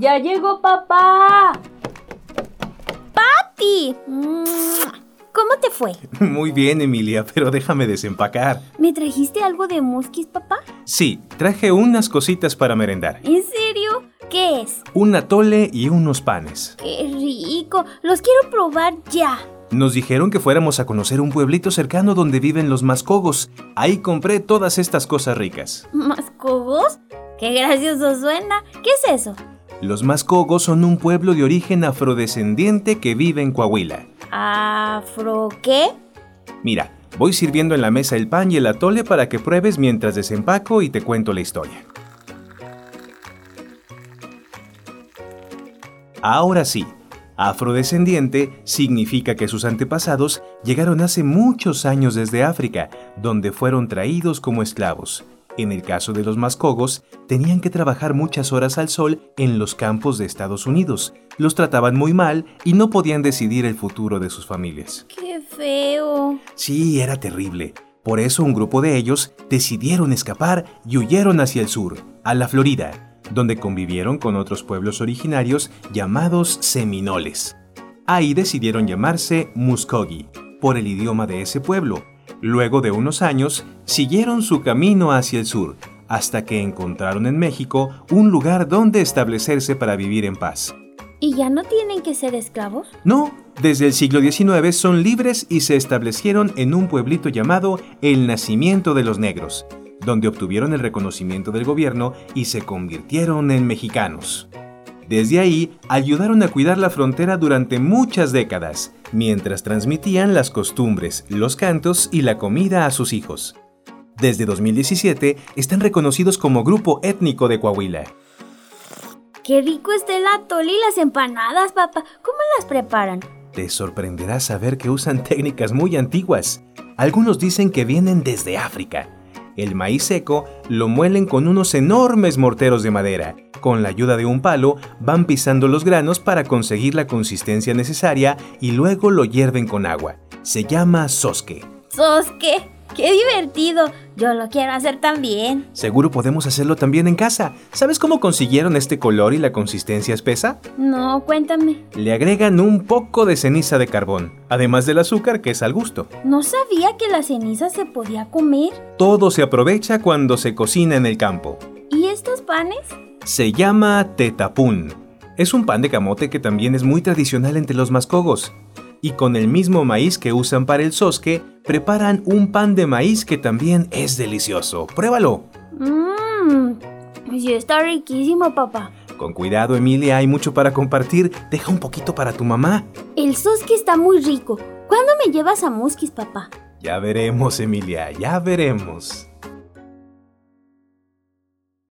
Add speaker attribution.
Speaker 1: ¡Ya llegó papá!
Speaker 2: ¡Papi! ¿Cómo te fue?
Speaker 3: Muy bien, Emilia, pero déjame desempacar.
Speaker 2: ¿Me trajiste algo de muskis, papá?
Speaker 3: Sí, traje unas cositas para merendar.
Speaker 2: ¿En serio? ¿Qué es?
Speaker 3: Un atole y unos panes.
Speaker 2: ¡Qué rico! Los quiero probar ya.
Speaker 3: Nos dijeron que fuéramos a conocer un pueblito cercano donde viven los mascogos. Ahí compré todas estas cosas ricas.
Speaker 2: ¿Mascogos? ¡Qué gracioso suena! ¿Qué es eso?
Speaker 3: Los mascogos son un pueblo de origen afrodescendiente que vive en Coahuila.
Speaker 2: ¿Afro qué?
Speaker 3: Mira, voy sirviendo en la mesa el pan y el atole para que pruebes mientras desempaco y te cuento la historia. Ahora sí, afrodescendiente significa que sus antepasados llegaron hace muchos años desde África, donde fueron traídos como esclavos. En el caso de los mascogos, tenían que trabajar muchas horas al sol en los campos de Estados Unidos. Los trataban muy mal y no podían decidir el futuro de sus familias.
Speaker 2: ¡Qué feo!
Speaker 3: Sí, era terrible. Por eso un grupo de ellos decidieron escapar y huyeron hacia el sur, a la Florida, donde convivieron con otros pueblos originarios llamados seminoles. Ahí decidieron llamarse Muskogee, por el idioma de ese pueblo, Luego de unos años, siguieron su camino hacia el sur, hasta que encontraron en México un lugar donde establecerse para vivir en paz.
Speaker 2: ¿Y ya no tienen que ser esclavos?
Speaker 3: No, desde el siglo XIX son libres y se establecieron en un pueblito llamado El Nacimiento de los Negros, donde obtuvieron el reconocimiento del gobierno y se convirtieron en mexicanos. Desde ahí ayudaron a cuidar la frontera durante muchas décadas, mientras transmitían las costumbres, los cantos y la comida a sus hijos. Desde 2017 están reconocidos como grupo étnico de Coahuila.
Speaker 2: ¡Qué rico está el atole y las empanadas, papá! ¿Cómo las preparan?
Speaker 3: Te sorprenderá saber que usan técnicas muy antiguas. Algunos dicen que vienen desde África. El maíz seco lo muelen con unos enormes morteros de madera. Con la ayuda de un palo van pisando los granos para conseguir la consistencia necesaria y luego lo hierven con agua. Se llama sosque.
Speaker 2: ¿Sosque? ¡Qué divertido! Yo lo quiero hacer también.
Speaker 3: Seguro podemos hacerlo también en casa. ¿Sabes cómo consiguieron este color y la consistencia espesa?
Speaker 2: No, cuéntame.
Speaker 3: Le agregan un poco de ceniza de carbón, además del azúcar que es al gusto.
Speaker 2: No sabía que la ceniza se podía comer.
Speaker 3: Todo se aprovecha cuando se cocina en el campo.
Speaker 2: ¿Y estos panes?
Speaker 3: Se llama tetapún. Es un pan de camote que también es muy tradicional entre los mascogos y con el mismo maíz que usan para el sosque, preparan un pan de maíz que también es delicioso. ¡Pruébalo!
Speaker 2: Mmm, sí está riquísimo, papá.
Speaker 3: Con cuidado, Emilia, hay mucho para compartir. Deja un poquito para tu mamá.
Speaker 2: El sosque está muy rico. ¿Cuándo me llevas a Muskis, papá?
Speaker 3: Ya veremos, Emilia, ya veremos.